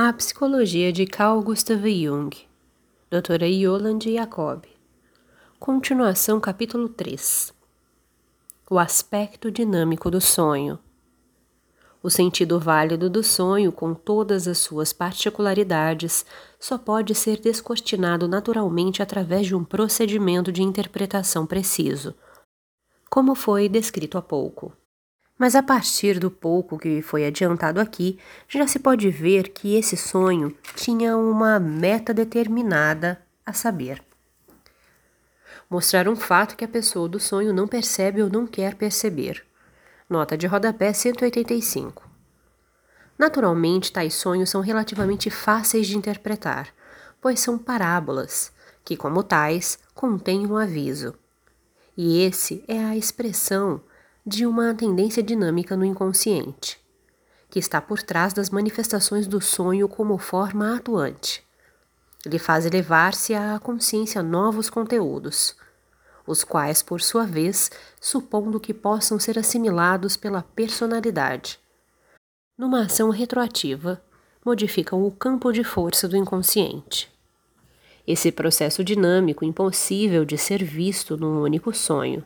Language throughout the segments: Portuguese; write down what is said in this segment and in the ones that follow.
A Psicologia de Carl Gustav Jung, Doutora Yolande Jacob. Continuação, capítulo 3. O aspecto dinâmico do sonho. O sentido válido do sonho, com todas as suas particularidades, só pode ser descortinado naturalmente através de um procedimento de interpretação preciso, como foi descrito há pouco. Mas a partir do pouco que foi adiantado aqui, já se pode ver que esse sonho tinha uma meta determinada a saber. Mostrar um fato que a pessoa do sonho não percebe ou não quer perceber. Nota de rodapé 185. Naturalmente, tais sonhos são relativamente fáceis de interpretar, pois são parábolas, que, como tais, contêm um aviso. E esse é a expressão de uma tendência dinâmica no inconsciente, que está por trás das manifestações do sonho como forma atuante. Ele faz elevar-se à consciência novos conteúdos, os quais, por sua vez, supondo que possam ser assimilados pela personalidade. Numa ação retroativa, modificam o campo de força do inconsciente. Esse processo dinâmico impossível de ser visto num único sonho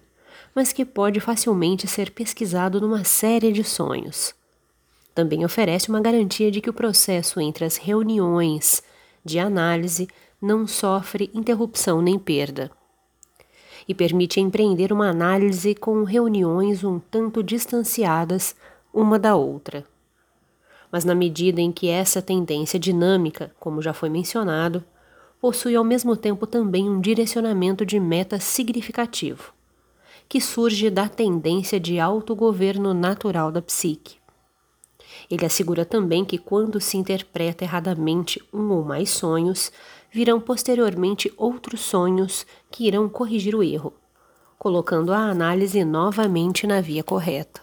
mas que pode facilmente ser pesquisado numa série de sonhos. Também oferece uma garantia de que o processo entre as reuniões de análise não sofre interrupção nem perda. E permite empreender uma análise com reuniões um tanto distanciadas uma da outra. Mas na medida em que essa tendência dinâmica, como já foi mencionado, possui ao mesmo tempo também um direcionamento de meta significativo que surge da tendência de autogoverno natural da psique. Ele assegura também que quando se interpreta erradamente um ou mais sonhos, virão posteriormente outros sonhos que irão corrigir o erro, colocando a análise novamente na via correta.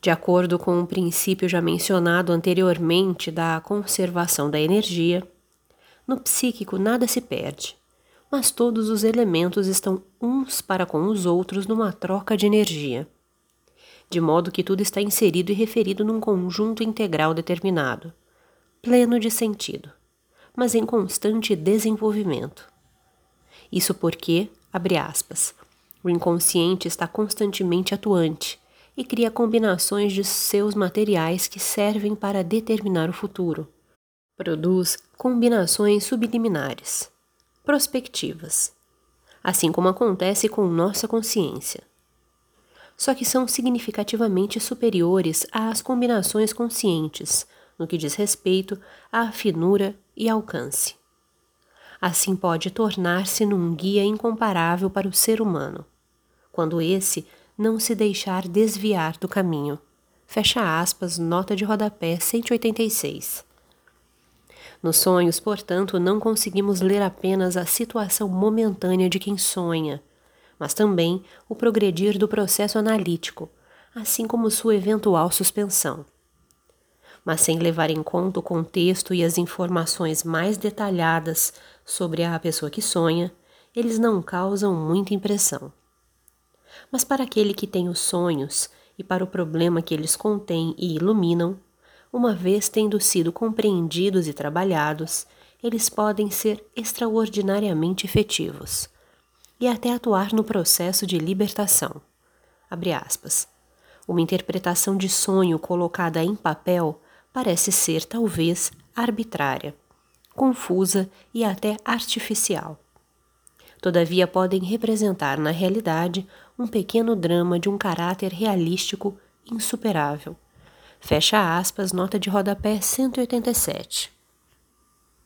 De acordo com o princípio já mencionado anteriormente da conservação da energia, no psíquico nada se perde, mas todos os elementos estão uns para com os outros numa troca de energia, de modo que tudo está inserido e referido num conjunto integral determinado, pleno de sentido, mas em constante desenvolvimento. Isso porque, abre aspas, o inconsciente está constantemente atuante e cria combinações de seus materiais que servem para determinar o futuro. Produz combinações subliminares prospectivas, assim como acontece com nossa consciência. Só que são significativamente superiores às combinações conscientes no que diz respeito à finura e alcance. Assim pode tornar-se num guia incomparável para o ser humano, quando esse não se deixar desviar do caminho. Fecha aspas, nota de rodapé 186. Nos sonhos, portanto, não conseguimos ler apenas a situação momentânea de quem sonha, mas também o progredir do processo analítico, assim como sua eventual suspensão. Mas sem levar em conta o contexto e as informações mais detalhadas sobre a pessoa que sonha, eles não causam muita impressão. Mas para aquele que tem os sonhos e para o problema que eles contêm e iluminam, uma vez tendo sido compreendidos e trabalhados, eles podem ser extraordinariamente efetivos e até atuar no processo de libertação. Uma interpretação de sonho colocada em papel parece ser, talvez, arbitrária, confusa e até artificial. Todavia, podem representar na realidade um pequeno drama de um caráter realístico insuperável Fecha aspas, nota de rodapé 187.